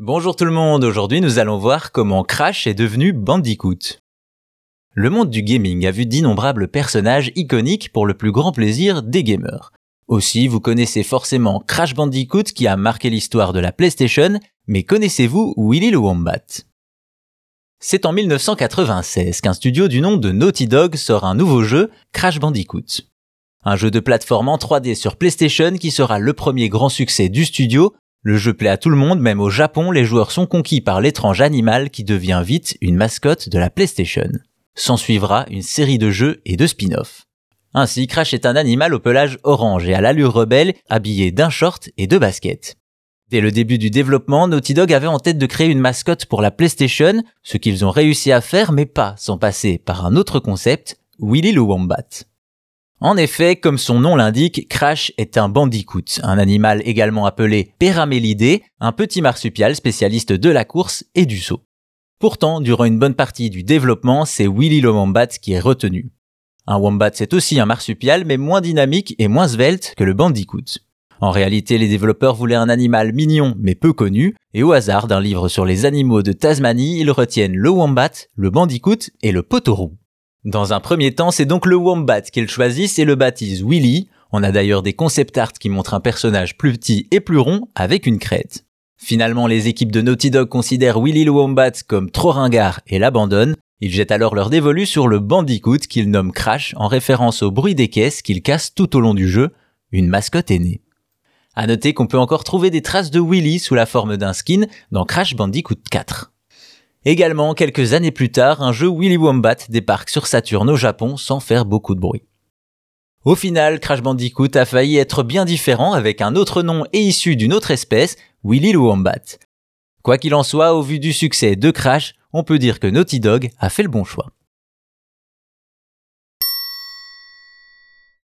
Bonjour tout le monde, aujourd'hui nous allons voir comment Crash est devenu Bandicoot. Le monde du gaming a vu d'innombrables personnages iconiques pour le plus grand plaisir des gamers. Aussi, vous connaissez forcément Crash Bandicoot qui a marqué l'histoire de la PlayStation, mais connaissez-vous Willy le Wombat? C'est en 1996 qu'un studio du nom de Naughty Dog sort un nouveau jeu, Crash Bandicoot. Un jeu de plateforme en 3D sur PlayStation qui sera le premier grand succès du studio le jeu plaît à tout le monde, même au Japon, les joueurs sont conquis par l'étrange animal qui devient vite une mascotte de la PlayStation. S'en suivra une série de jeux et de spin-offs. Ainsi, Crash est un animal au pelage orange et à l'allure rebelle, habillé d'un short et de baskets. Dès le début du développement, Naughty Dog avait en tête de créer une mascotte pour la PlayStation, ce qu'ils ont réussi à faire mais pas sans passer par un autre concept, Willy le Wombat. En effet, comme son nom l'indique, Crash est un bandicoot, un animal également appelé péramélidé, un petit marsupial spécialiste de la course et du saut. Pourtant, durant une bonne partie du développement, c'est Willy le Wombat qui est retenu. Un Wombat c'est aussi un marsupial, mais moins dynamique et moins svelte que le bandicoot. En réalité, les développeurs voulaient un animal mignon mais peu connu, et au hasard d'un livre sur les animaux de Tasmanie, ils retiennent le wombat, le bandicoot et le potorou. Dans un premier temps, c'est donc le Wombat qu'ils choisissent et le baptisent Willy. On a d'ailleurs des concept art qui montrent un personnage plus petit et plus rond avec une crête. Finalement, les équipes de Naughty Dog considèrent Willy le Wombat comme trop ringard et l'abandonnent. Ils jettent alors leur dévolu sur le Bandicoot qu'ils nomment Crash en référence au bruit des caisses qu'ils cassent tout au long du jeu. Une mascotte est née. À noter qu'on peut encore trouver des traces de Willy sous la forme d'un skin dans Crash Bandicoot 4. Également, quelques années plus tard, un jeu Willy Wombat débarque sur Saturn au Japon sans faire beaucoup de bruit. Au final, Crash Bandicoot a failli être bien différent avec un autre nom et issu d'une autre espèce, Willy Wombat. Quoi qu'il en soit, au vu du succès de Crash, on peut dire que Naughty Dog a fait le bon choix.